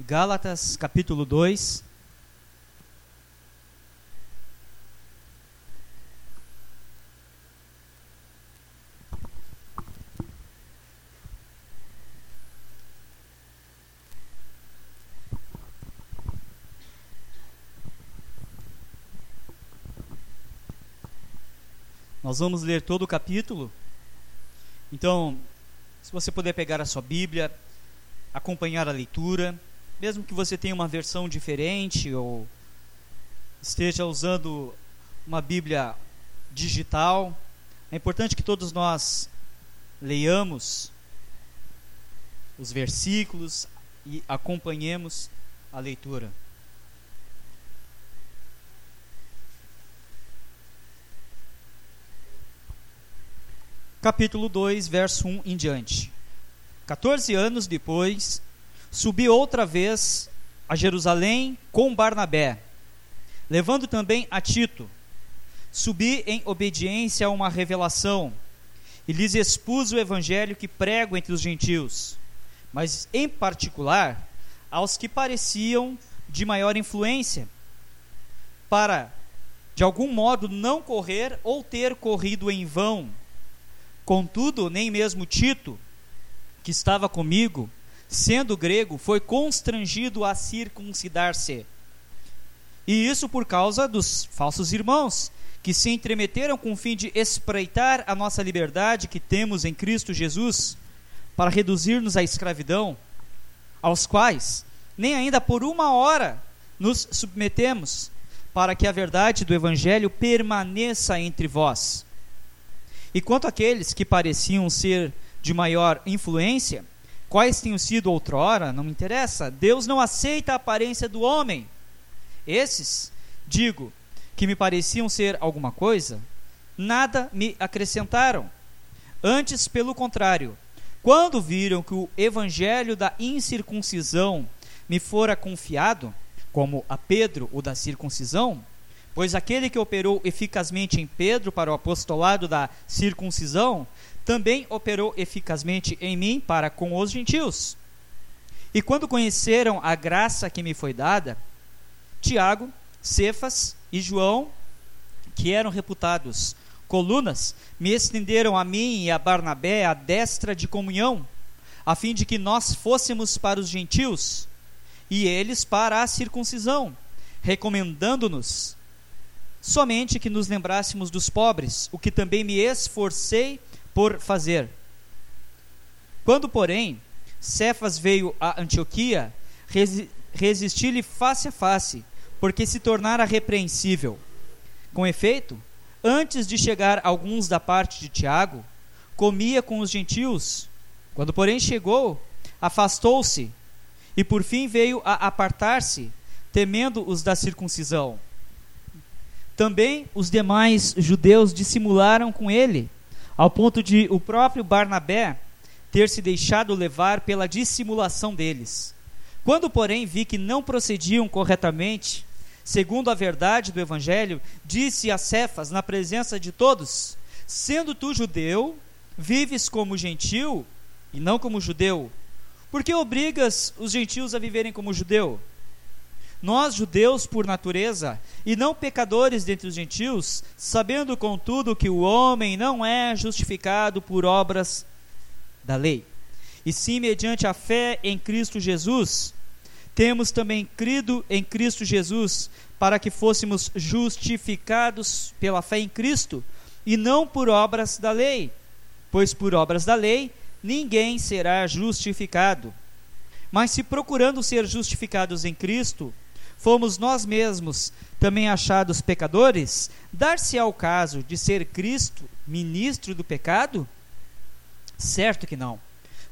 Gálatas capítulo 2. Nós vamos ler todo o capítulo. Então, se você puder pegar a sua Bíblia, acompanhar a leitura, mesmo que você tenha uma versão diferente ou esteja usando uma Bíblia digital, é importante que todos nós leiamos os versículos e acompanhemos a leitura. Capítulo 2, verso 1 em diante. 14 anos depois, subi outra vez a Jerusalém com Barnabé, levando também a Tito. Subi em obediência a uma revelação e lhes expus o evangelho que prego entre os gentios, mas em particular aos que pareciam de maior influência, para de algum modo não correr ou ter corrido em vão. Contudo, nem mesmo Tito, que estava comigo, sendo grego, foi constrangido a circuncidar-se. E isso por causa dos falsos irmãos, que se entremeteram com o fim de espreitar a nossa liberdade que temos em Cristo Jesus, para reduzir-nos à escravidão, aos quais nem ainda por uma hora nos submetemos, para que a verdade do Evangelho permaneça entre vós. E quanto àqueles que pareciam ser de maior influência, quais tenham sido outrora, não me interessa. Deus não aceita a aparência do homem. Esses, digo, que me pareciam ser alguma coisa, nada me acrescentaram. Antes, pelo contrário, quando viram que o evangelho da incircuncisão me fora confiado, como a Pedro o da circuncisão, pois aquele que operou eficazmente em Pedro para o apostolado da circuncisão também operou eficazmente em mim para com os gentios. E quando conheceram a graça que me foi dada, Tiago, Cefas e João, que eram reputados colunas, me estenderam a mim e a Barnabé a destra de comunhão, a fim de que nós fôssemos para os gentios e eles para a circuncisão, recomendando-nos somente que nos lembrássemos dos pobres, o que também me esforcei por fazer. Quando, porém, Cefas veio a Antioquia, resi resisti-lhe face a face, porque se tornara repreensível. Com efeito, antes de chegar alguns da parte de Tiago, comia com os gentios. Quando, porém, chegou, afastou-se e por fim veio a apartar-se, temendo os da circuncisão. Também os demais judeus dissimularam com ele ao ponto de o próprio Barnabé ter se deixado levar pela dissimulação deles. Quando, porém, vi que não procediam corretamente, segundo a verdade do Evangelho, disse a Cefas, na presença de todos: Sendo tu judeu, vives como gentil e não como judeu. Por que obrigas os gentios a viverem como judeu? Nós, judeus por natureza, e não pecadores dentre os gentios, sabendo contudo que o homem não é justificado por obras da lei, e sim mediante a fé em Cristo Jesus, temos também crido em Cristo Jesus, para que fôssemos justificados pela fé em Cristo, e não por obras da lei, pois por obras da lei ninguém será justificado. Mas se procurando ser justificados em Cristo, fomos nós mesmos também achados pecadores, dar-se ao caso de ser Cristo ministro do pecado? Certo que não.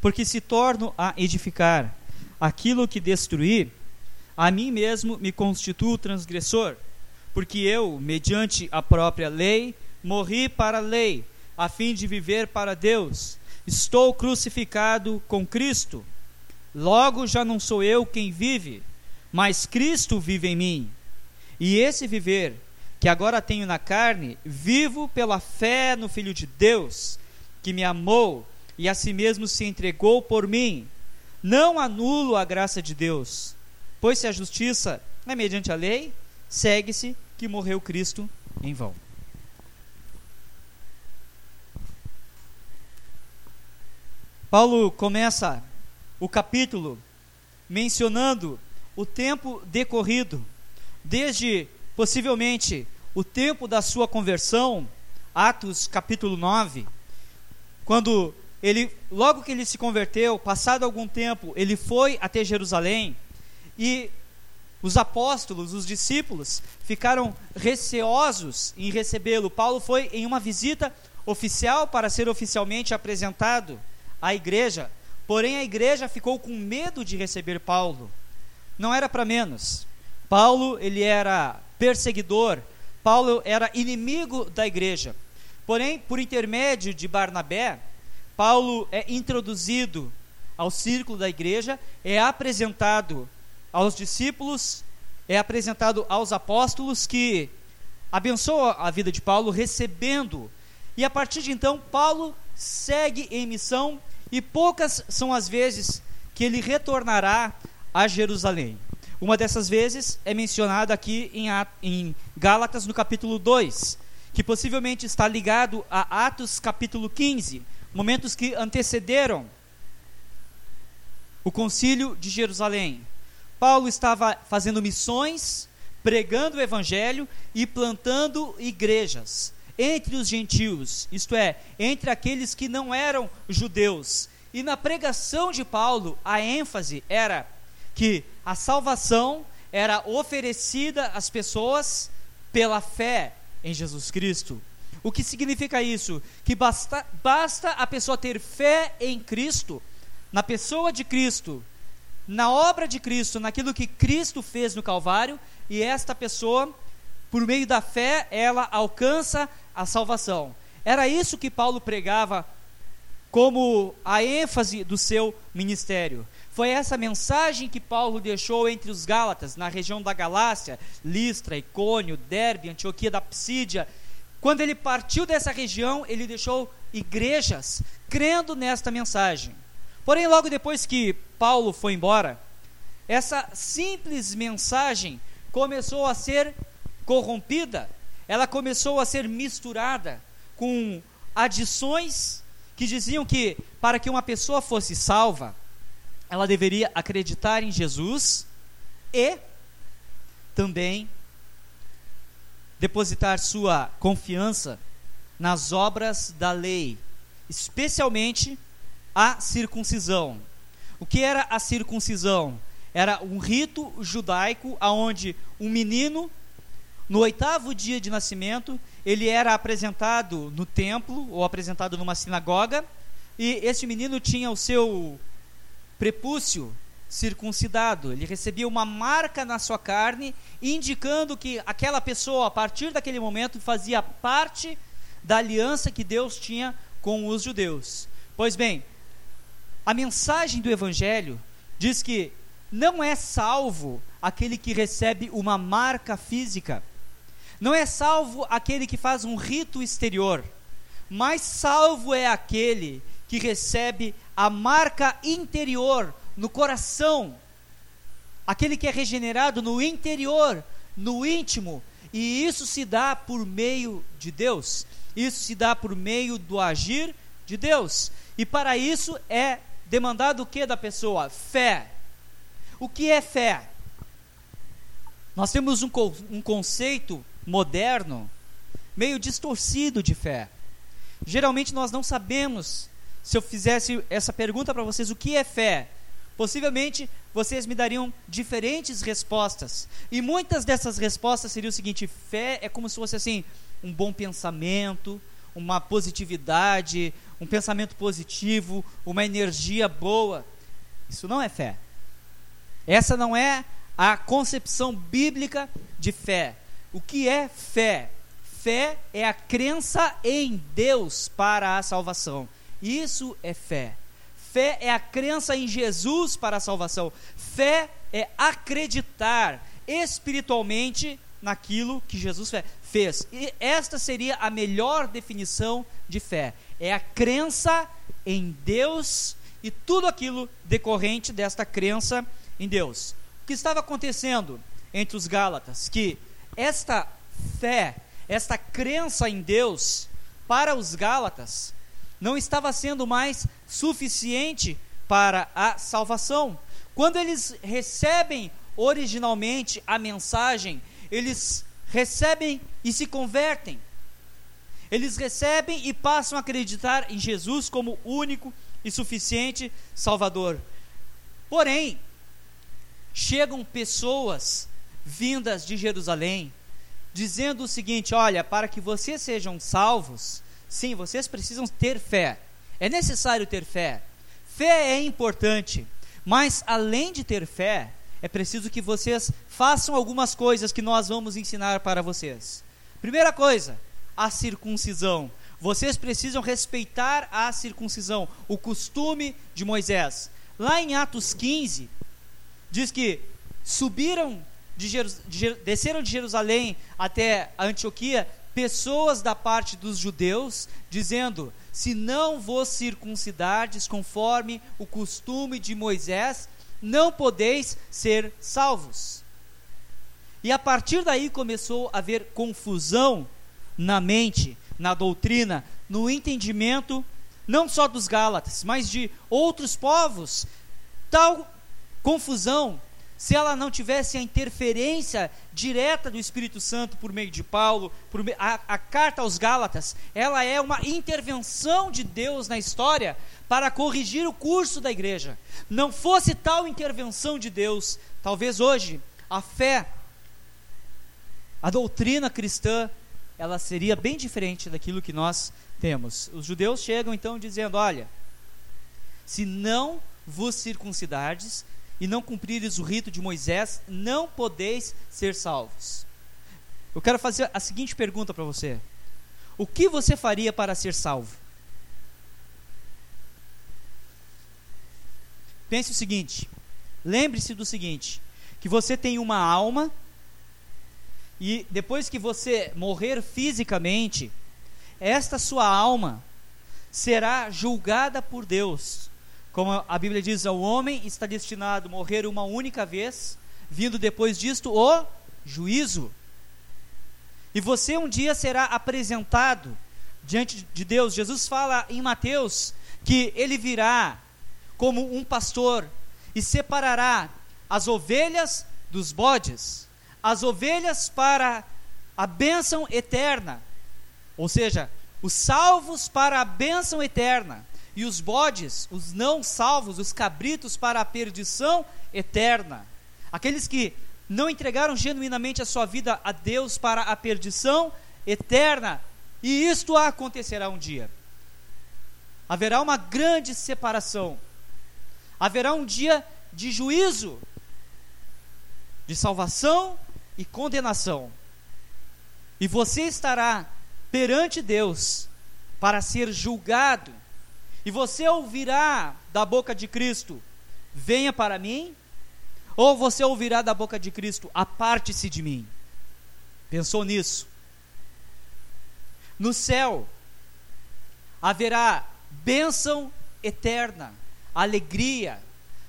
Porque se torno a edificar aquilo que destruí, a mim mesmo me constituo transgressor, porque eu, mediante a própria lei, morri para a lei, a fim de viver para Deus. Estou crucificado com Cristo. Logo já não sou eu quem vive, mas Cristo vive em mim. E esse viver que agora tenho na carne, vivo pela fé no Filho de Deus, que me amou e a si mesmo se entregou por mim. não anulo a graça de Deus, pois se a justiça é mediante a lei, segue-se que morreu Cristo em vão. Paulo começa o capítulo mencionando o tempo decorrido, desde possivelmente o tempo da sua conversão, Atos capítulo 9, quando ele, logo que ele se converteu, passado algum tempo, ele foi até Jerusalém e os apóstolos, os discípulos, ficaram receosos em recebê-lo. Paulo foi em uma visita oficial para ser oficialmente apresentado à igreja, porém a igreja ficou com medo de receber Paulo. Não era para menos. Paulo, ele era perseguidor, Paulo era inimigo da igreja. Porém, por intermédio de Barnabé, Paulo é introduzido ao círculo da igreja, é apresentado aos discípulos, é apresentado aos apóstolos que abençoam a vida de Paulo, recebendo. E a partir de então, Paulo segue em missão e poucas são as vezes que ele retornará a Jerusalém. Uma dessas vezes é mencionada aqui em, em Gálatas, no capítulo 2, que possivelmente está ligado a Atos, capítulo 15, momentos que antecederam o concílio de Jerusalém. Paulo estava fazendo missões, pregando o evangelho e plantando igrejas entre os gentios, isto é, entre aqueles que não eram judeus. E na pregação de Paulo, a ênfase era que a salvação era oferecida às pessoas pela fé em Jesus Cristo. O que significa isso? Que basta, basta a pessoa ter fé em Cristo, na pessoa de Cristo, na obra de Cristo, naquilo que Cristo fez no Calvário, e esta pessoa, por meio da fé, ela alcança a salvação. Era isso que Paulo pregava como a ênfase do seu ministério. Foi essa mensagem que Paulo deixou entre os Gálatas, na região da Galácia, Listra, Icônio, Derbe, Antioquia da Psídia. Quando ele partiu dessa região, ele deixou igrejas crendo nesta mensagem. Porém, logo depois que Paulo foi embora, essa simples mensagem começou a ser corrompida, ela começou a ser misturada com adições que diziam que para que uma pessoa fosse salva, ela deveria acreditar em Jesus e também depositar sua confiança nas obras da lei, especialmente a circuncisão. O que era a circuncisão? Era um rito judaico aonde um menino no oitavo dia de nascimento, ele era apresentado no templo ou apresentado numa sinagoga, e esse menino tinha o seu prepúcio circuncidado, ele recebia uma marca na sua carne, indicando que aquela pessoa, a partir daquele momento, fazia parte da aliança que Deus tinha com os judeus. Pois bem, a mensagem do Evangelho diz que não é salvo aquele que recebe uma marca física, não é salvo aquele que faz um rito exterior, mas salvo é aquele que recebe a marca interior no coração, aquele que é regenerado no interior, no íntimo, e isso se dá por meio de Deus, isso se dá por meio do agir de Deus, e para isso é demandado o que da pessoa? Fé. O que é fé? Nós temos um, um conceito moderno, meio distorcido de fé. Geralmente nós não sabemos, se eu fizesse essa pergunta para vocês, o que é fé? Possivelmente vocês me dariam diferentes respostas. E muitas dessas respostas seriam o seguinte: fé é como se fosse assim, um bom pensamento, uma positividade, um pensamento positivo, uma energia boa. Isso não é fé. Essa não é a concepção bíblica de fé. O que é fé? Fé é a crença em Deus para a salvação. Isso é fé. Fé é a crença em Jesus para a salvação. Fé é acreditar espiritualmente naquilo que Jesus fez. E esta seria a melhor definição de fé. É a crença em Deus e tudo aquilo decorrente desta crença em Deus. O que estava acontecendo entre os Gálatas? Que esta fé, esta crença em Deus, para os Gálatas, não estava sendo mais suficiente para a salvação. Quando eles recebem originalmente a mensagem, eles recebem e se convertem. Eles recebem e passam a acreditar em Jesus como único e suficiente Salvador. Porém, chegam pessoas vindas de Jerusalém, dizendo o seguinte: olha, para que vocês sejam salvos, sim, vocês precisam ter fé. É necessário ter fé. Fé é importante, mas além de ter fé, é preciso que vocês façam algumas coisas que nós vamos ensinar para vocês. Primeira coisa, a circuncisão. Vocês precisam respeitar a circuncisão, o costume de Moisés. Lá em Atos 15, diz que subiram de, de desceram de Jerusalém até Antioquia pessoas da parte dos judeus, dizendo: Se não vos circuncidardes conforme o costume de Moisés, não podeis ser salvos. E a partir daí começou a haver confusão na mente, na doutrina, no entendimento, não só dos Gálatas, mas de outros povos. Tal confusão, se ela não tivesse a interferência direta do Espírito Santo por meio de Paulo, por meio, a, a carta aos Gálatas, ela é uma intervenção de Deus na história para corrigir o curso da igreja. Não fosse tal intervenção de Deus, talvez hoje a fé, a doutrina cristã ela seria bem diferente daquilo que nós temos. Os judeus chegam então dizendo: Olha, se não vos circuncidardes e não cumprires o rito de Moisés, não podeis ser salvos. Eu quero fazer a seguinte pergunta para você: O que você faria para ser salvo? Pense o seguinte: lembre-se do seguinte, que você tem uma alma e depois que você morrer fisicamente, esta sua alma será julgada por Deus. Como a Bíblia diz, o homem está destinado a morrer uma única vez, vindo depois disto o juízo. E você um dia será apresentado diante de Deus. Jesus fala em Mateus que ele virá como um pastor e separará as ovelhas dos bodes as ovelhas para a bênção eterna, ou seja, os salvos para a bênção eterna, e os bodes, os não salvos, os cabritos para a perdição eterna. Aqueles que não entregaram genuinamente a sua vida a Deus para a perdição eterna, e isto acontecerá um dia. Haverá uma grande separação, haverá um dia de juízo, de salvação e condenação. E você estará perante Deus para ser julgado. E você ouvirá da boca de Cristo: Venha para mim. Ou você ouvirá da boca de Cristo: Aparte-se de mim. Pensou nisso? No céu haverá bênção eterna, alegria.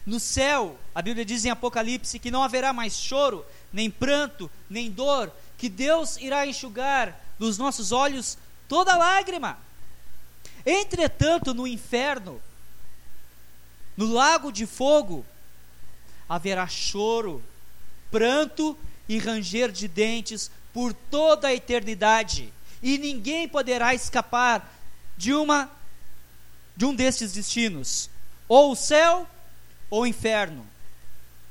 No céu, a Bíblia diz em Apocalipse que não haverá mais choro, nem pranto, nem dor, que Deus irá enxugar dos nossos olhos toda lágrima. Entretanto, no inferno, no lago de fogo, haverá choro, pranto e ranger de dentes por toda a eternidade, e ninguém poderá escapar de uma de um destes destinos, ou o céu ou o inferno.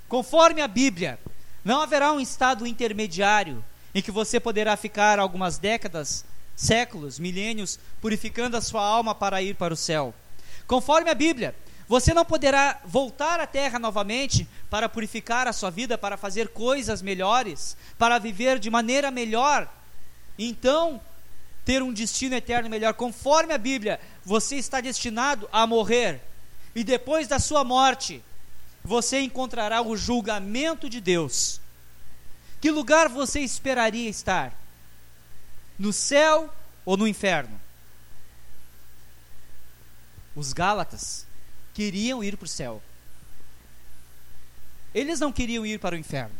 Conforme a Bíblia, não haverá um estado intermediário em que você poderá ficar algumas décadas, séculos, milênios, purificando a sua alma para ir para o céu. Conforme a Bíblia, você não poderá voltar à terra novamente para purificar a sua vida, para fazer coisas melhores, para viver de maneira melhor. Então, ter um destino eterno melhor. Conforme a Bíblia, você está destinado a morrer. E depois da sua morte, você encontrará o julgamento de Deus. Que lugar você esperaria estar? No céu ou no inferno? Os Gálatas queriam ir para o céu. Eles não queriam ir para o inferno.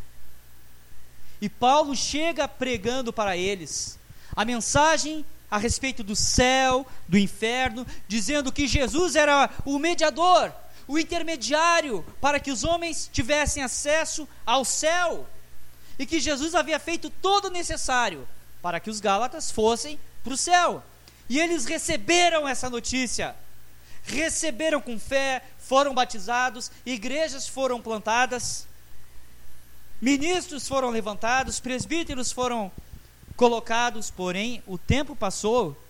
E Paulo chega pregando para eles a mensagem a respeito do céu, do inferno, dizendo que Jesus era o mediador, o intermediário para que os homens tivessem acesso ao céu. E que Jesus havia feito todo o necessário para que os Gálatas fossem para o céu. E eles receberam essa notícia, receberam com fé, foram batizados, igrejas foram plantadas, ministros foram levantados, presbíteros foram colocados, porém o tempo passou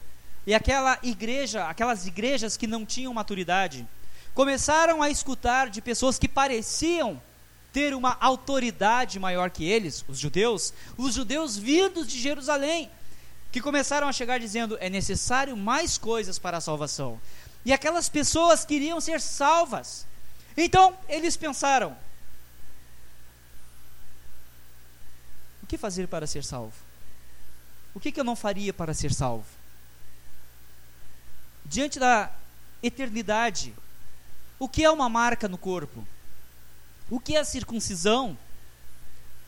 e aquela igreja, aquelas igrejas que não tinham maturidade, começaram a escutar de pessoas que pareciam ter uma autoridade maior que eles, os judeus, os judeus vindos de Jerusalém, que começaram a chegar dizendo: é necessário mais coisas para a salvação. E aquelas pessoas queriam ser salvas. Então eles pensaram: o que fazer para ser salvo? O que, que eu não faria para ser salvo? Diante da eternidade, o que é uma marca no corpo? O que é circuncisão?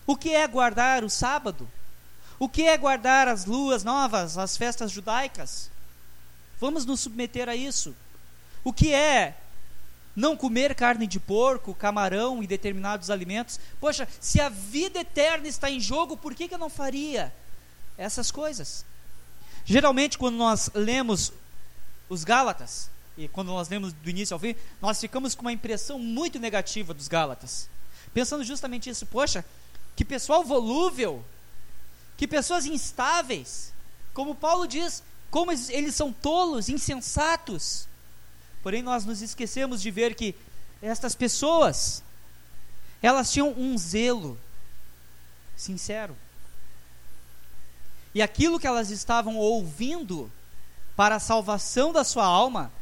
O que é guardar o sábado? O que é guardar as luas novas, as festas judaicas? Vamos nos submeter a isso. O que é não comer carne de porco, camarão e determinados alimentos? Poxa, se a vida eterna está em jogo, por que, que eu não faria essas coisas? Geralmente, quando nós lemos os Gálatas, e quando nós lemos do início ao fim, nós ficamos com uma impressão muito negativa dos Gálatas. Pensando justamente isso, poxa, que pessoal volúvel, que pessoas instáveis, como Paulo diz, como eles são tolos, insensatos. Porém, nós nos esquecemos de ver que estas pessoas, elas tinham um zelo sincero. E aquilo que elas estavam ouvindo para a salvação da sua alma,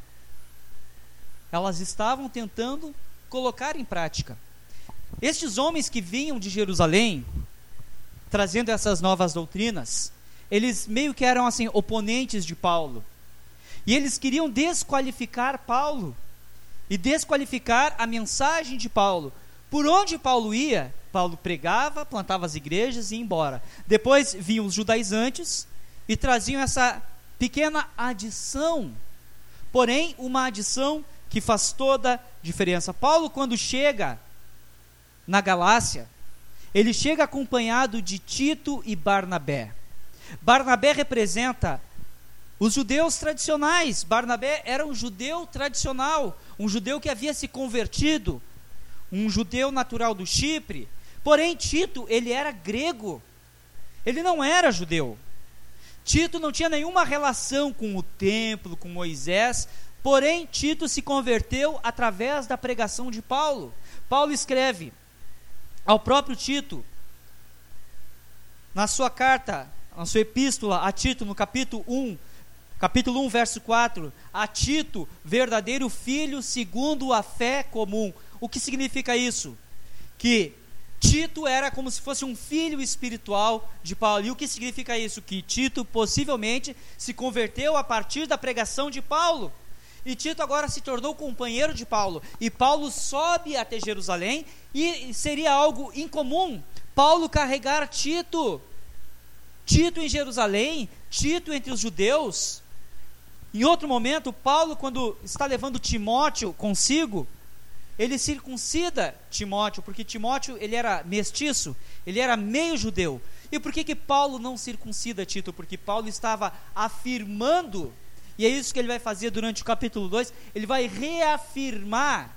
elas estavam tentando colocar em prática. Estes homens que vinham de Jerusalém, trazendo essas novas doutrinas, eles meio que eram assim oponentes de Paulo. E eles queriam desqualificar Paulo e desqualificar a mensagem de Paulo. Por onde Paulo ia, Paulo pregava, plantava as igrejas e ia embora. Depois vinham os judaizantes e traziam essa pequena adição, porém uma adição que faz toda a diferença. Paulo, quando chega na Galácia, ele chega acompanhado de Tito e Barnabé. Barnabé representa os judeus tradicionais. Barnabé era um judeu tradicional, um judeu que havia se convertido, um judeu natural do Chipre. Porém, Tito, ele era grego. Ele não era judeu. Tito não tinha nenhuma relação com o templo, com Moisés, porém Tito se converteu através da pregação de Paulo. Paulo escreve ao próprio Tito, na sua carta, na sua epístola a Tito, no capítulo 1, capítulo 1, verso 4, a Tito, verdadeiro filho segundo a fé comum. O que significa isso? Que Tito era como se fosse um filho espiritual de Paulo. E o que significa isso? Que Tito possivelmente se converteu a partir da pregação de Paulo. E Tito agora se tornou companheiro de Paulo. E Paulo sobe até Jerusalém e seria algo incomum Paulo carregar Tito. Tito em Jerusalém, Tito entre os judeus. Em outro momento, Paulo, quando está levando Timóteo consigo, ele circuncida Timóteo, porque Timóteo ele era mestiço, ele era meio judeu. E por que, que Paulo não circuncida Tito? Porque Paulo estava afirmando, e é isso que ele vai fazer durante o capítulo 2, ele vai reafirmar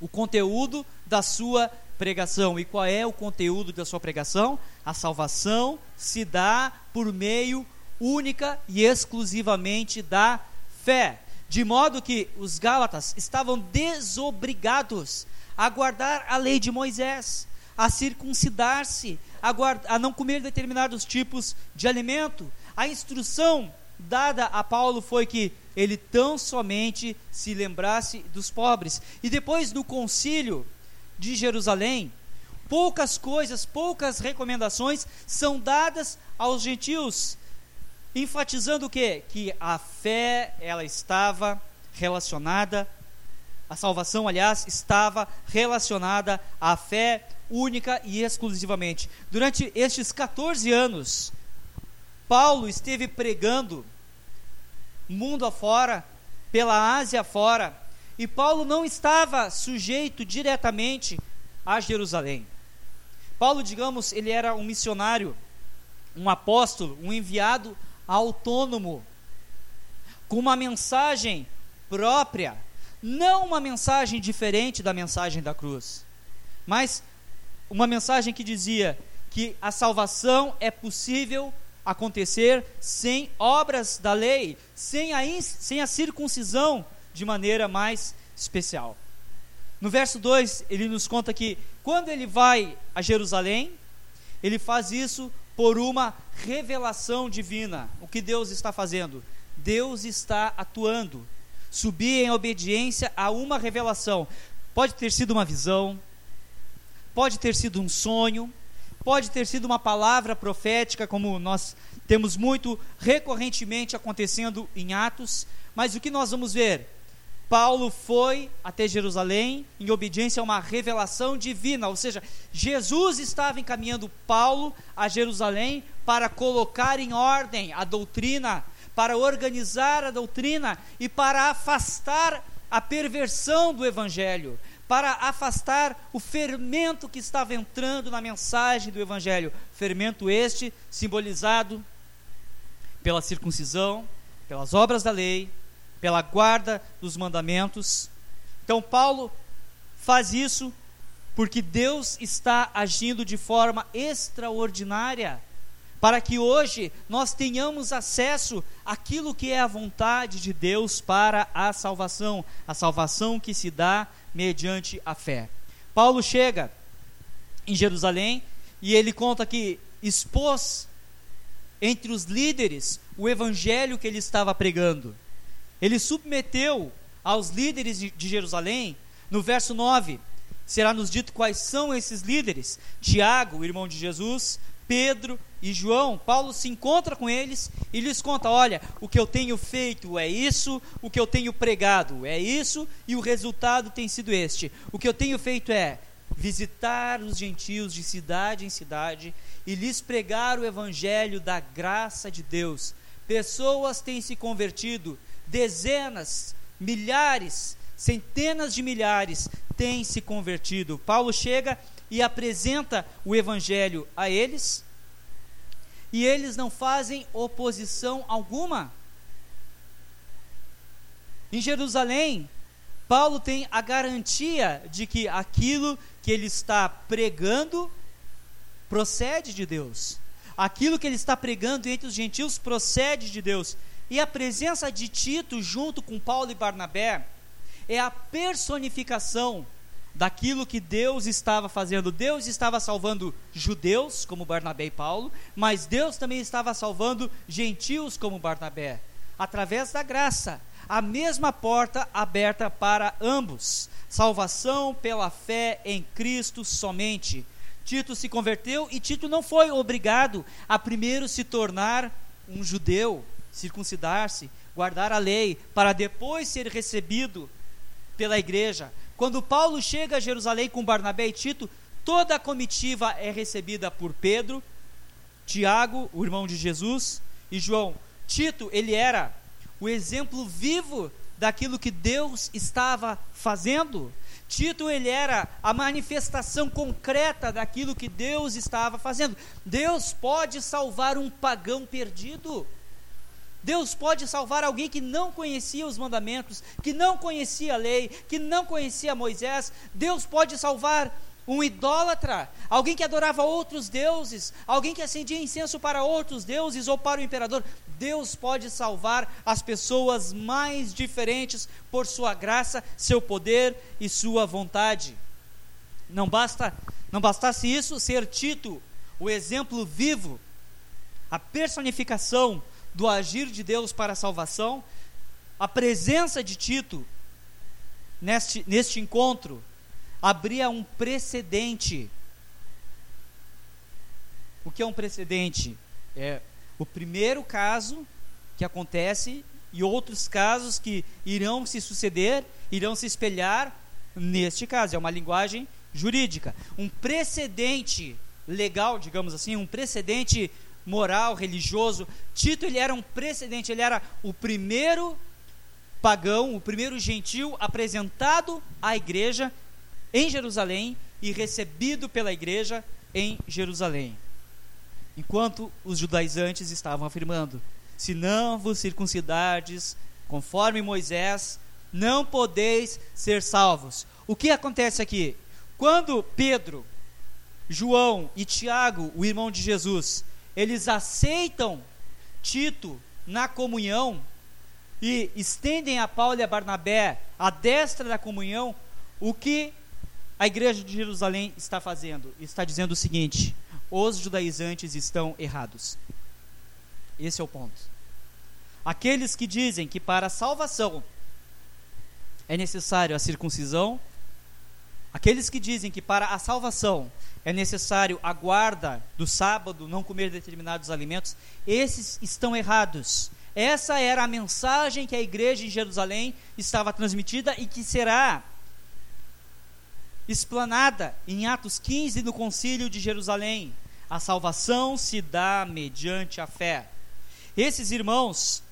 o conteúdo da sua pregação. E qual é o conteúdo da sua pregação? A salvação se dá por meio única e exclusivamente da fé de modo que os Gálatas estavam desobrigados a guardar a lei de Moisés, a circuncidar-se, a, a não comer determinados tipos de alimento. A instrução dada a Paulo foi que ele tão somente se lembrasse dos pobres. E depois no concílio de Jerusalém, poucas coisas, poucas recomendações são dadas aos gentios enfatizando o quê? Que a fé ela estava relacionada A salvação, aliás, estava relacionada à fé única e exclusivamente. Durante estes 14 anos, Paulo esteve pregando mundo afora, pela Ásia afora, e Paulo não estava sujeito diretamente a Jerusalém. Paulo, digamos, ele era um missionário, um apóstolo, um enviado autônomo, com uma mensagem própria, não uma mensagem diferente da mensagem da cruz, mas uma mensagem que dizia que a salvação é possível acontecer sem obras da lei, sem a, sem a circuncisão de maneira mais especial. No verso 2, ele nos conta que quando ele vai a Jerusalém, ele faz isso por uma revelação divina. O que Deus está fazendo? Deus está atuando. Subir em obediência a uma revelação. Pode ter sido uma visão, pode ter sido um sonho, pode ter sido uma palavra profética, como nós temos muito recorrentemente acontecendo em Atos, mas o que nós vamos ver? Paulo foi até Jerusalém em obediência a uma revelação divina, ou seja, Jesus estava encaminhando Paulo a Jerusalém para colocar em ordem a doutrina, para organizar a doutrina e para afastar a perversão do evangelho, para afastar o fermento que estava entrando na mensagem do Evangelho. Fermento este simbolizado pela circuncisão, pelas obras da lei, pela guarda dos mandamentos. Então, Paulo faz isso porque Deus está agindo de forma extraordinária para que hoje nós tenhamos acesso àquilo que é a vontade de Deus para a salvação, a salvação que se dá mediante a fé. Paulo chega em Jerusalém e ele conta que expôs entre os líderes o evangelho que ele estava pregando. Ele submeteu aos líderes de Jerusalém, no verso 9, será nos dito quais são esses líderes: Tiago, irmão de Jesus, Pedro e João, Paulo se encontra com eles e lhes conta: olha, o que eu tenho feito é isso, o que eu tenho pregado é isso, e o resultado tem sido este. O que eu tenho feito é visitar os gentios de cidade em cidade e lhes pregar o evangelho da graça de Deus. Pessoas têm se convertido, dezenas, milhares, centenas de milhares têm se convertido. Paulo chega e apresenta o evangelho a eles, e eles não fazem oposição alguma. Em Jerusalém, Paulo tem a garantia de que aquilo que ele está pregando procede de Deus. Aquilo que ele está pregando entre os gentios procede de Deus. E a presença de Tito junto com Paulo e Barnabé é a personificação daquilo que Deus estava fazendo. Deus estava salvando judeus, como Barnabé e Paulo, mas Deus também estava salvando gentios, como Barnabé, através da graça. A mesma porta aberta para ambos. Salvação pela fé em Cristo somente. Tito se converteu e Tito não foi obrigado a primeiro se tornar um judeu, circuncidar-se, guardar a lei, para depois ser recebido pela igreja. Quando Paulo chega a Jerusalém com Barnabé e Tito, toda a comitiva é recebida por Pedro, Tiago, o irmão de Jesus, e João. Tito, ele era o exemplo vivo daquilo que Deus estava fazendo. Tito, ele era a manifestação concreta daquilo que Deus estava fazendo. Deus pode salvar um pagão perdido. Deus pode salvar alguém que não conhecia os mandamentos, que não conhecia a lei, que não conhecia Moisés. Deus pode salvar um idólatra, alguém que adorava outros deuses, alguém que acendia incenso para outros deuses ou para o imperador. Deus pode salvar as pessoas mais diferentes por sua graça, seu poder e sua vontade. Não basta, não bastasse isso ser Tito, o exemplo vivo, a personificação do agir de Deus para a salvação, a presença de Tito neste, neste encontro abria um precedente. O que é um precedente? É o primeiro caso que acontece e outros casos que irão se suceder irão se espelhar neste caso. É uma linguagem jurídica. Um precedente legal, digamos assim, um precedente moral, religioso. Tito ele era um precedente, ele era o primeiro pagão, o primeiro gentil apresentado à igreja em Jerusalém e recebido pela igreja em Jerusalém. Enquanto os judaizantes estavam afirmando: se não vos circuncidardes, conforme Moisés, não podeis ser salvos. O que acontece aqui? Quando Pedro, João e Tiago, o irmão de Jesus, eles aceitam Tito na comunhão e estendem a Paulo e a Barnabé a destra da comunhão, o que a igreja de Jerusalém está fazendo? Está dizendo o seguinte: os judaizantes estão errados. Esse é o ponto. Aqueles que dizem que para a salvação é necessário a circuncisão, aqueles que dizem que para a salvação é necessário a guarda do sábado, não comer determinados alimentos, esses estão errados. Essa era a mensagem que a igreja em Jerusalém estava transmitida e que será explanada em Atos 15 no Concílio de Jerusalém. A salvação se dá mediante a fé. Esses irmãos,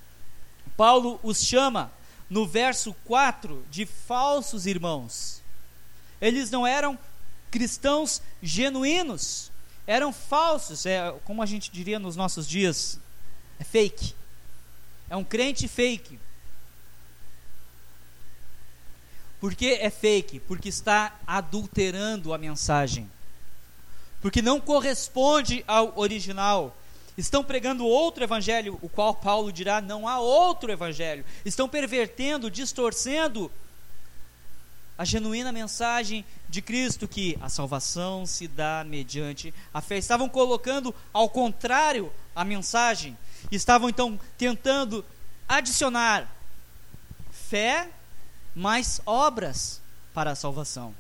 Paulo os chama no verso 4 de falsos irmãos. Eles não eram cristãos genuínos, eram falsos, é como a gente diria nos nossos dias, é fake. É um crente fake. Por que é fake? Porque está adulterando a mensagem. Porque não corresponde ao original. Estão pregando outro evangelho, o qual Paulo dirá: não há outro evangelho. Estão pervertendo, distorcendo a genuína mensagem de Cristo, que a salvação se dá mediante a fé. Estavam colocando ao contrário a mensagem. Estavam então tentando adicionar fé mais obras para a salvação.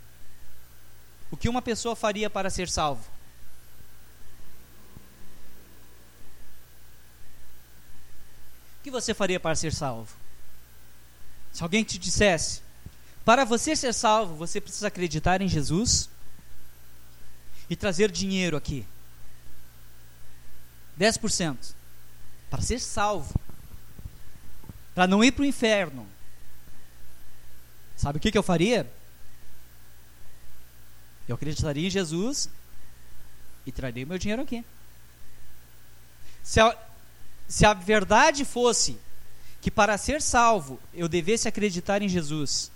O que uma pessoa faria para ser salvo? O que você faria para ser salvo? Se alguém te dissesse, para você ser salvo, você precisa acreditar em Jesus e trazer dinheiro aqui. 10%. Para ser salvo. Para não ir para o inferno. Sabe o que, que eu faria? Eu acreditaria em Jesus e traria meu dinheiro aqui. Se a, se a verdade fosse que para ser salvo eu devesse acreditar em Jesus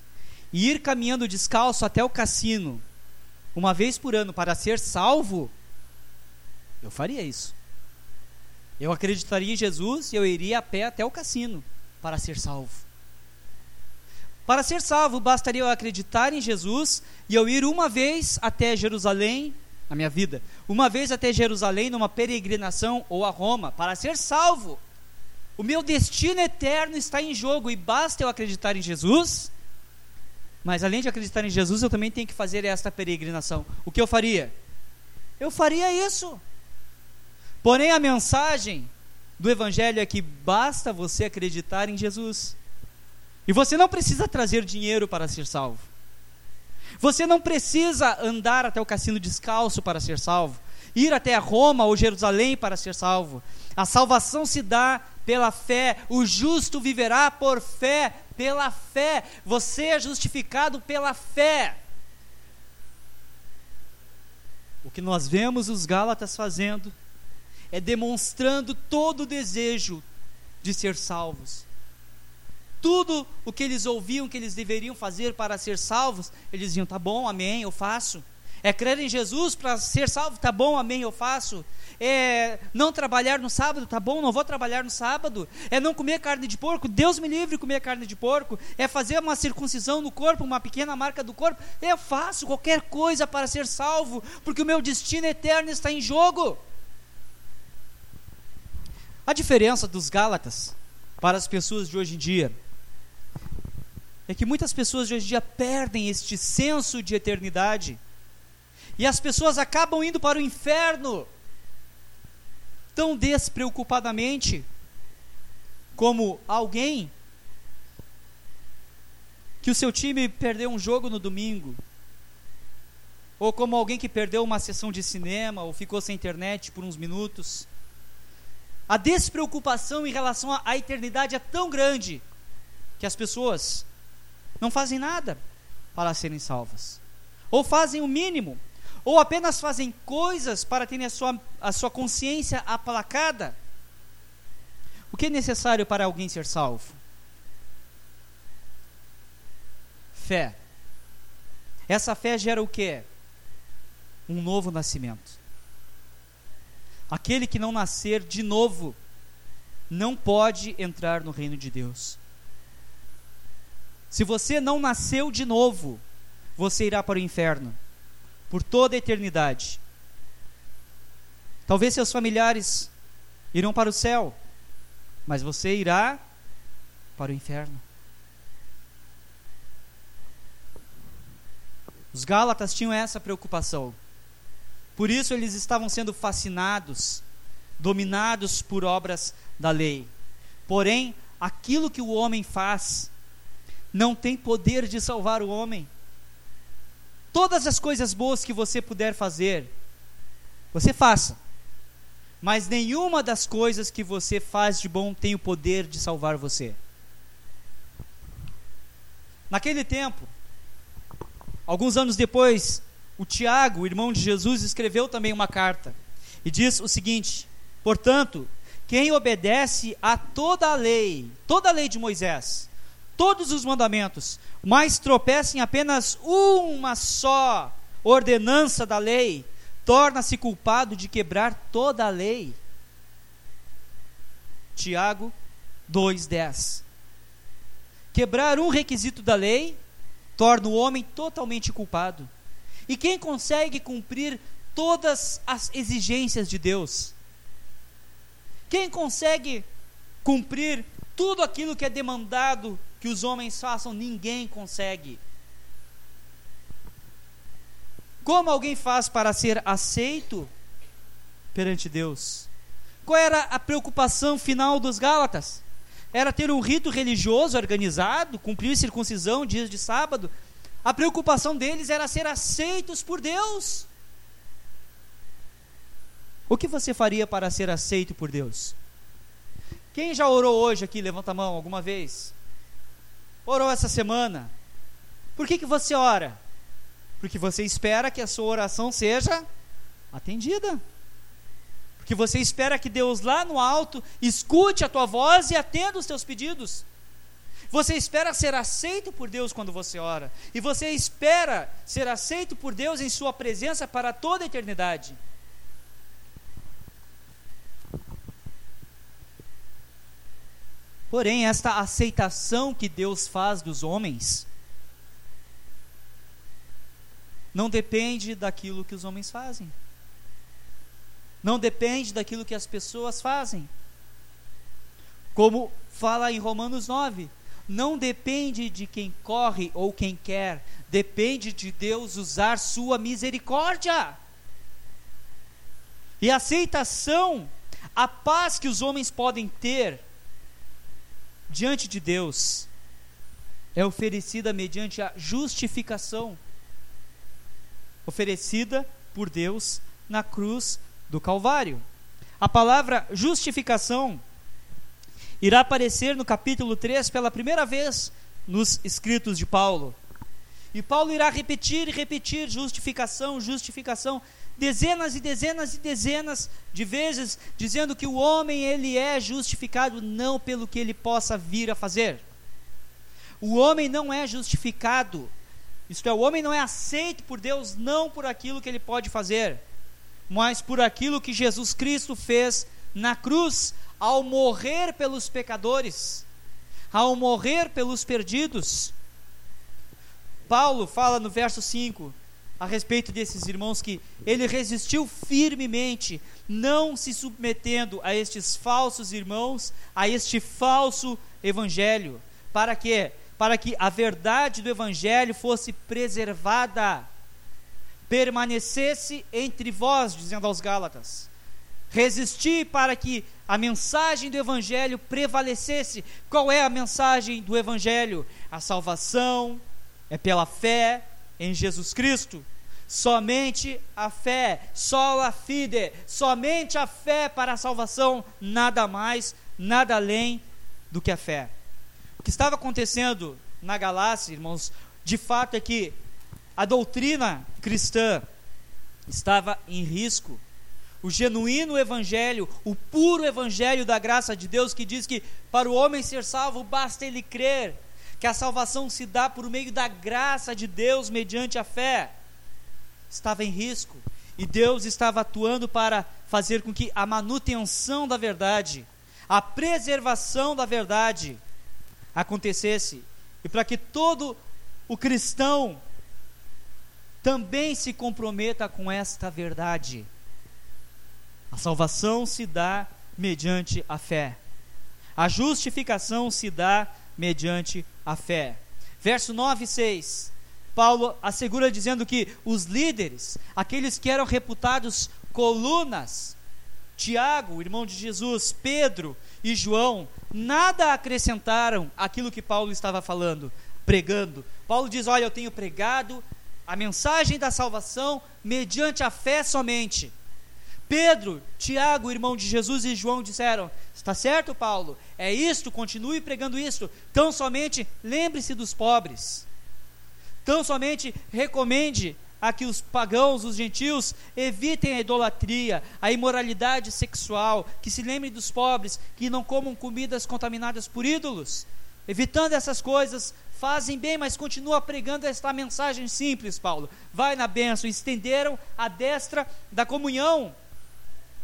e ir caminhando descalço até o cassino uma vez por ano para ser salvo, eu faria isso. Eu acreditaria em Jesus e eu iria a pé até o cassino para ser salvo. Para ser salvo, bastaria eu acreditar em Jesus e eu ir uma vez até Jerusalém, na minha vida, uma vez até Jerusalém numa peregrinação ou a Roma, para ser salvo. O meu destino eterno está em jogo e basta eu acreditar em Jesus mas além de acreditar em Jesus, eu também tenho que fazer esta peregrinação. O que eu faria? Eu faria isso. Porém, a mensagem do Evangelho é que basta você acreditar em Jesus. E você não precisa trazer dinheiro para ser salvo. Você não precisa andar até o cassino descalço para ser salvo. Ir até Roma ou Jerusalém para ser salvo. A salvação se dá pela fé. O justo viverá por fé pela fé. Você é justificado pela fé. O que nós vemos os Gálatas fazendo é demonstrando todo o desejo de ser salvos. Tudo o que eles ouviam que eles deveriam fazer para ser salvos, eles diziam: tá bom, amém, eu faço. É crer em Jesus para ser salvo, tá bom, amém, eu faço. É não trabalhar no sábado, tá bom, não vou trabalhar no sábado. É não comer carne de porco, Deus me livre de comer carne de porco. É fazer uma circuncisão no corpo, uma pequena marca do corpo. Eu faço qualquer coisa para ser salvo, porque o meu destino eterno está em jogo. A diferença dos Gálatas para as pessoas de hoje em dia é que muitas pessoas de hoje em dia perdem este senso de eternidade e as pessoas acabam indo para o inferno tão despreocupadamente como alguém que o seu time perdeu um jogo no domingo, ou como alguém que perdeu uma sessão de cinema, ou ficou sem internet por uns minutos. A despreocupação em relação à eternidade é tão grande que as pessoas não fazem nada para serem salvas, ou fazem o mínimo, ou apenas fazem coisas para terem a sua, a sua consciência aplacada. O que é necessário para alguém ser salvo? Fé. Essa fé gera o que? Um novo nascimento. Aquele que não nascer de novo não pode entrar no reino de Deus. Se você não nasceu de novo, você irá para o inferno por toda a eternidade. Talvez seus familiares irão para o céu, mas você irá para o inferno. Os Gálatas tinham essa preocupação. Por isso eles estavam sendo fascinados, dominados por obras da lei. Porém, aquilo que o homem faz não tem poder de salvar o homem. Todas as coisas boas que você puder fazer, você faça. Mas nenhuma das coisas que você faz de bom tem o poder de salvar você. Naquele tempo, Alguns anos depois, o Tiago, irmão de Jesus, escreveu também uma carta e diz o seguinte: Portanto, quem obedece a toda a lei, toda a lei de Moisés, todos os mandamentos, mas tropeça em apenas uma só ordenança da lei, torna-se culpado de quebrar toda a lei. Tiago 2:10. Quebrar um requisito da lei torna o homem totalmente culpado. E quem consegue cumprir todas as exigências de Deus? Quem consegue cumprir tudo aquilo que é demandado que os homens façam? Ninguém consegue. Como alguém faz para ser aceito perante Deus? Qual era a preocupação final dos Gálatas? era ter um rito religioso organizado, cumprir circuncisão dias de sábado. A preocupação deles era ser aceitos por Deus. O que você faria para ser aceito por Deus? Quem já orou hoje aqui? Levanta a mão alguma vez. Orou essa semana. Por que, que você ora? Porque você espera que a sua oração seja atendida. Porque você espera que Deus lá no alto escute a tua voz e atenda os teus pedidos. Você espera ser aceito por Deus quando você ora. E você espera ser aceito por Deus em Sua presença para toda a eternidade. Porém, esta aceitação que Deus faz dos homens não depende daquilo que os homens fazem não depende daquilo que as pessoas fazem. Como fala em Romanos 9, não depende de quem corre ou quem quer, depende de Deus usar sua misericórdia. E a aceitação, a paz que os homens podem ter diante de Deus, é oferecida mediante a justificação oferecida por Deus na cruz do Calvário. A palavra justificação irá aparecer no capítulo 3 pela primeira vez nos escritos de Paulo. E Paulo irá repetir e repetir justificação, justificação, dezenas e dezenas e dezenas de vezes, dizendo que o homem ele é justificado não pelo que ele possa vir a fazer. O homem não é justificado, isto é, o homem não é aceito por Deus não por aquilo que ele pode fazer, mas por aquilo que Jesus Cristo fez na cruz, ao morrer pelos pecadores, ao morrer pelos perdidos. Paulo fala no verso 5 a respeito desses irmãos que ele resistiu firmemente, não se submetendo a estes falsos irmãos, a este falso evangelho, para que para que a verdade do evangelho fosse preservada permanecesse entre vós, dizendo aos Gálatas, Resistir para que a mensagem do Evangelho prevalecesse. Qual é a mensagem do Evangelho? A salvação é pela fé em Jesus Cristo. Somente a fé, só a fide, somente a fé para a salvação, nada mais, nada além do que a fé. O que estava acontecendo na Galácia, irmãos, de fato é que a doutrina cristã estava em risco. O genuíno evangelho, o puro evangelho da graça de Deus que diz que para o homem ser salvo basta ele crer, que a salvação se dá por meio da graça de Deus mediante a fé estava em risco e Deus estava atuando para fazer com que a manutenção da verdade, a preservação da verdade acontecesse e para que todo o cristão também se comprometa com esta verdade. A salvação se dá mediante a fé. A justificação se dá mediante a fé. Verso 9 e 6. Paulo assegura dizendo que os líderes, aqueles que eram reputados colunas, Tiago, irmão de Jesus, Pedro e João, nada acrescentaram aquilo que Paulo estava falando, pregando. Paulo diz: Olha, eu tenho pregado a mensagem da salvação mediante a fé somente. Pedro, Tiago, irmão de Jesus e João disseram: Está certo, Paulo? É isto, continue pregando isto. Tão somente lembre-se dos pobres. Tão somente recomende a que os pagãos, os gentios, evitem a idolatria, a imoralidade sexual, que se lembrem dos pobres, que não comam comidas contaminadas por ídolos. Evitando essas coisas, fazem bem, mas continua pregando esta mensagem simples, Paulo. Vai na bênção, estenderam a destra da comunhão.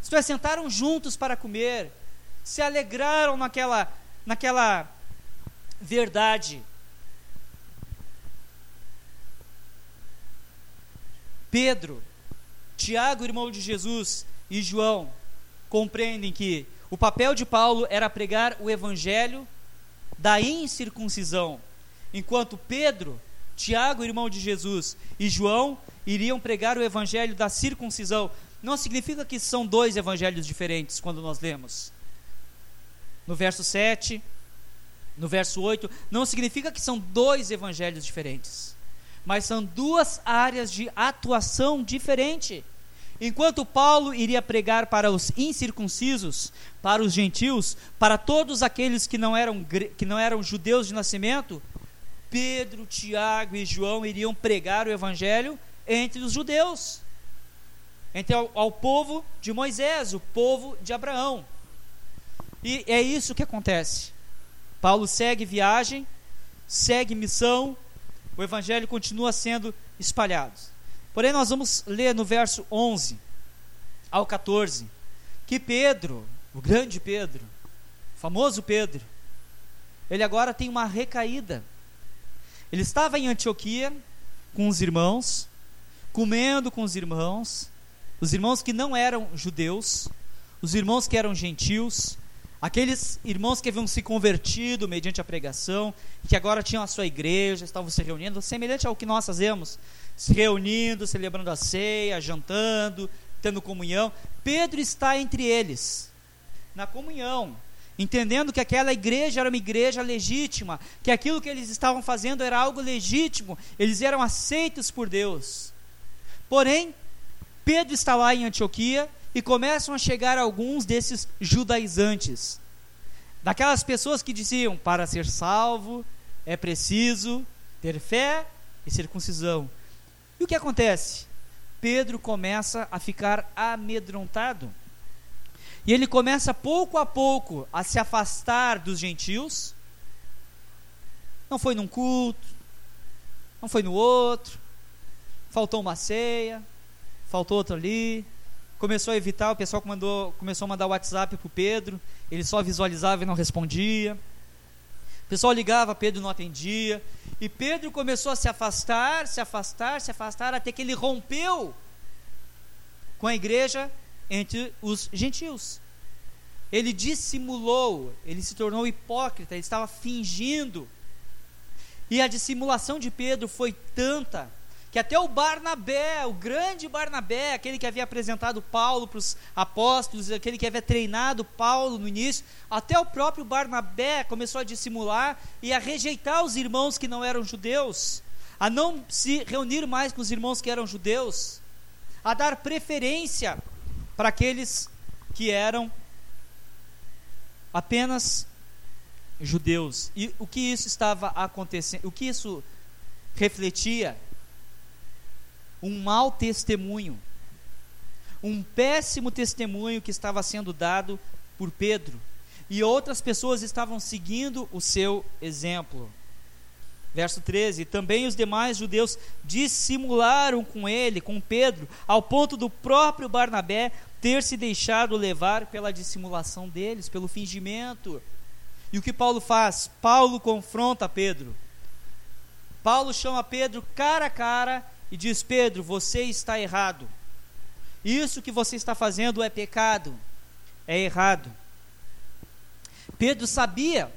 Isto é, sentaram juntos para comer, se alegraram naquela, naquela verdade. Pedro, Tiago, irmão de Jesus, e João compreendem que o papel de Paulo era pregar o evangelho da incircuncisão, enquanto Pedro, Tiago, irmão de Jesus, e João iriam pregar o evangelho da circuncisão. Não significa que são dois evangelhos diferentes quando nós lemos. No verso 7, no verso 8, não significa que são dois evangelhos diferentes mas são duas áreas de atuação diferente. Enquanto Paulo iria pregar para os incircuncisos, para os gentios, para todos aqueles que não eram, que não eram judeus de nascimento, Pedro, Tiago e João iriam pregar o evangelho entre os judeus, entre ao, ao povo de Moisés, o povo de Abraão. E é isso que acontece. Paulo segue viagem, segue missão, o evangelho continua sendo espalhado. Porém, nós vamos ler no verso 11 ao 14 que Pedro, o grande Pedro, famoso Pedro, ele agora tem uma recaída. Ele estava em Antioquia com os irmãos, comendo com os irmãos, os irmãos que não eram judeus, os irmãos que eram gentios, Aqueles irmãos que haviam se convertido mediante a pregação, que agora tinham a sua igreja, estavam se reunindo, semelhante ao que nós fazemos, se reunindo, celebrando a ceia, jantando, tendo comunhão. Pedro está entre eles, na comunhão, entendendo que aquela igreja era uma igreja legítima, que aquilo que eles estavam fazendo era algo legítimo, eles eram aceitos por Deus. Porém, Pedro está lá em Antioquia, e começam a chegar alguns desses judaizantes, daquelas pessoas que diziam: para ser salvo é preciso ter fé e circuncisão. E o que acontece? Pedro começa a ficar amedrontado. E ele começa pouco a pouco a se afastar dos gentios. Não foi num culto, não foi no outro, faltou uma ceia, faltou outro ali, começou a evitar, o pessoal mandou, começou a mandar WhatsApp para o Pedro, ele só visualizava e não respondia. O pessoal ligava, Pedro não atendia. E Pedro começou a se afastar, se afastar, se afastar, até que ele rompeu com a igreja entre os gentios. Ele dissimulou, ele se tornou hipócrita, ele estava fingindo. E a dissimulação de Pedro foi tanta que até o Barnabé, o grande Barnabé, aquele que havia apresentado Paulo para os apóstolos, aquele que havia treinado Paulo no início, até o próprio Barnabé começou a dissimular e a rejeitar os irmãos que não eram judeus, a não se reunir mais com os irmãos que eram judeus, a dar preferência para aqueles que eram apenas judeus. E o que isso estava acontecendo? O que isso refletia? Um mau testemunho, um péssimo testemunho que estava sendo dado por Pedro, e outras pessoas estavam seguindo o seu exemplo. Verso 13: Também os demais judeus dissimularam com ele, com Pedro, ao ponto do próprio Barnabé ter se deixado levar pela dissimulação deles, pelo fingimento. E o que Paulo faz? Paulo confronta Pedro. Paulo chama Pedro cara a cara e diz: Pedro, você está errado. Isso que você está fazendo é pecado, é errado. Pedro sabia,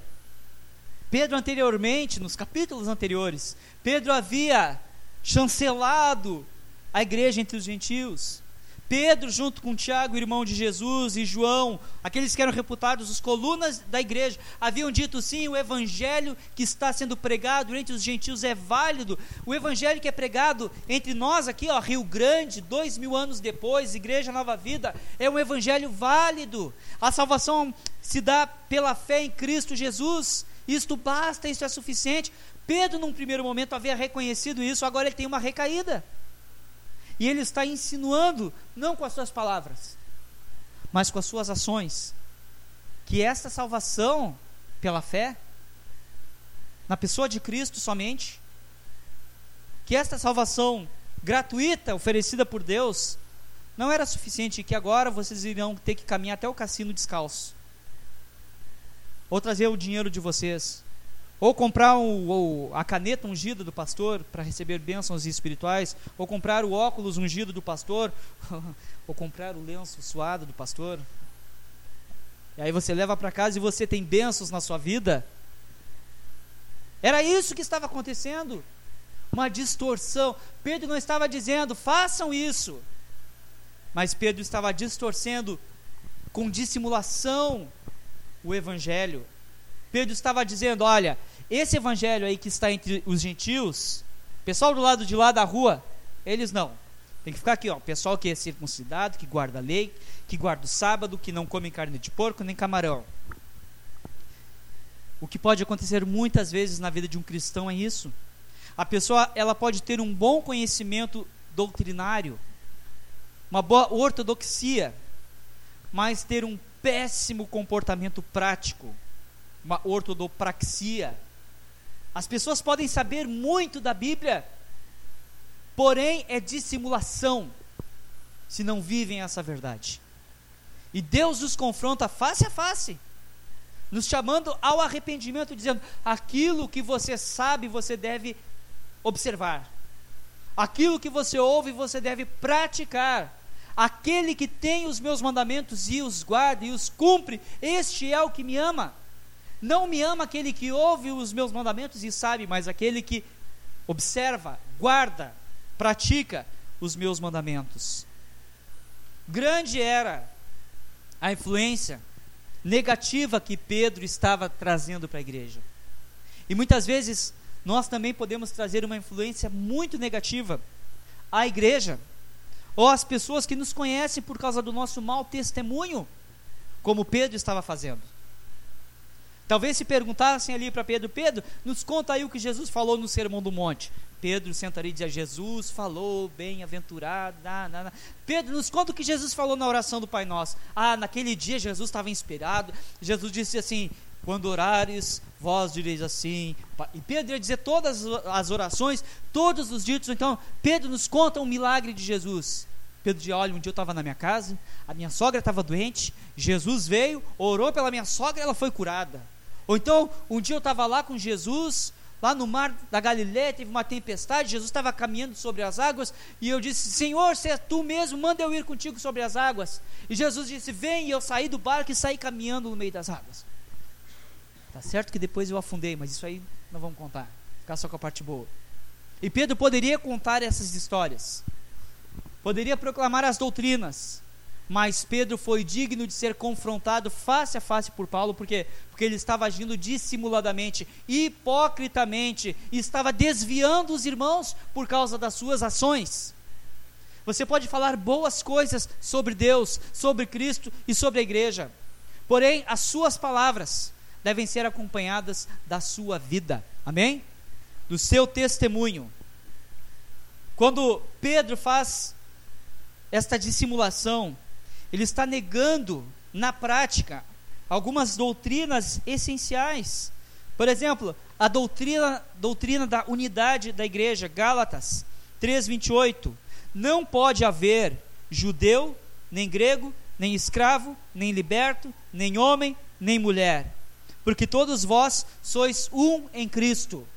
Pedro anteriormente, nos capítulos anteriores, Pedro havia chancelado a igreja entre os gentios. Pedro, junto com Tiago, irmão de Jesus, e João, aqueles que eram reputados os colunas da igreja, haviam dito sim: o evangelho que está sendo pregado entre os gentios é válido. O evangelho que é pregado entre nós aqui, ó, Rio Grande, dois mil anos depois, Igreja Nova Vida, é um evangelho válido. A salvação se dá pela fé em Cristo Jesus. Isto basta, isso é suficiente. Pedro, num primeiro momento, havia reconhecido isso, agora ele tem uma recaída. E ele está insinuando, não com as suas palavras, mas com as suas ações, que esta salvação pela fé, na pessoa de Cristo somente, que esta salvação gratuita oferecida por Deus, não era suficiente, que agora vocês irão ter que caminhar até o cassino descalço, ou trazer o dinheiro de vocês, ou comprar o, o, a caneta ungida do pastor para receber bênçãos espirituais, ou comprar o óculos ungido do pastor, ou comprar o lenço suado do pastor. E aí você leva para casa e você tem bênçãos na sua vida. Era isso que estava acontecendo. Uma distorção. Pedro não estava dizendo, façam isso. Mas Pedro estava distorcendo com dissimulação o evangelho. Pedro estava dizendo: olha, esse evangelho aí que está entre os gentios, pessoal do lado de lá da rua, eles não. Tem que ficar aqui, ó. Pessoal que é circuncidado, que guarda a lei, que guarda o sábado, que não come carne de porco nem camarão. O que pode acontecer muitas vezes na vida de um cristão é isso. A pessoa ela pode ter um bom conhecimento doutrinário, uma boa ortodoxia, mas ter um péssimo comportamento prático, uma ortodopraxia, as pessoas podem saber muito da Bíblia, porém é dissimulação se não vivem essa verdade. E Deus nos confronta face a face, nos chamando ao arrependimento, dizendo: aquilo que você sabe, você deve observar, aquilo que você ouve, você deve praticar. Aquele que tem os meus mandamentos e os guarda e os cumpre, este é o que me ama. Não me ama aquele que ouve os meus mandamentos e sabe, mas aquele que observa, guarda, pratica os meus mandamentos. Grande era a influência negativa que Pedro estava trazendo para a igreja. E muitas vezes nós também podemos trazer uma influência muito negativa à igreja, ou às pessoas que nos conhecem por causa do nosso mau testemunho, como Pedro estava fazendo. Talvez se perguntassem ali para Pedro: Pedro, nos conta aí o que Jesus falou no Sermão do Monte. Pedro sentaria e dizia: Jesus falou, bem-aventurado. Pedro, nos conta o que Jesus falou na oração do Pai Nosso. Ah, naquele dia Jesus estava inspirado. Jesus disse assim: Quando orares, vós direis assim. E Pedro ia dizer todas as orações, todos os ditos. Então, Pedro nos conta um milagre de Jesus. Pedro dizia: Olha, um dia eu estava na minha casa, a minha sogra estava doente, Jesus veio, orou pela minha sogra ela foi curada. Ou então, um dia eu estava lá com Jesus, lá no mar da Galileia, teve uma tempestade, Jesus estava caminhando sobre as águas, e eu disse: Senhor, se é tu mesmo, manda eu ir contigo sobre as águas. E Jesus disse: Vem, e eu saí do barco e saí caminhando no meio das águas. Tá certo que depois eu afundei, mas isso aí não vamos contar, ficar só com a parte boa. E Pedro poderia contar essas histórias, poderia proclamar as doutrinas, mas Pedro foi digno de ser confrontado face a face por Paulo, porque porque ele estava agindo dissimuladamente, hipocritamente, estava desviando os irmãos por causa das suas ações. Você pode falar boas coisas sobre Deus, sobre Cristo e sobre a igreja, porém as suas palavras devem ser acompanhadas da sua vida. Amém? Do seu testemunho. Quando Pedro faz esta dissimulação, ele está negando na prática algumas doutrinas essenciais. Por exemplo, a doutrina, doutrina da unidade da igreja, Gálatas 3:28, não pode haver judeu, nem grego, nem escravo, nem liberto, nem homem, nem mulher, porque todos vós sois um em Cristo.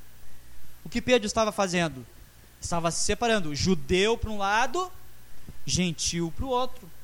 O que Pedro estava fazendo? Estava se separando, judeu para um lado, gentil para o outro.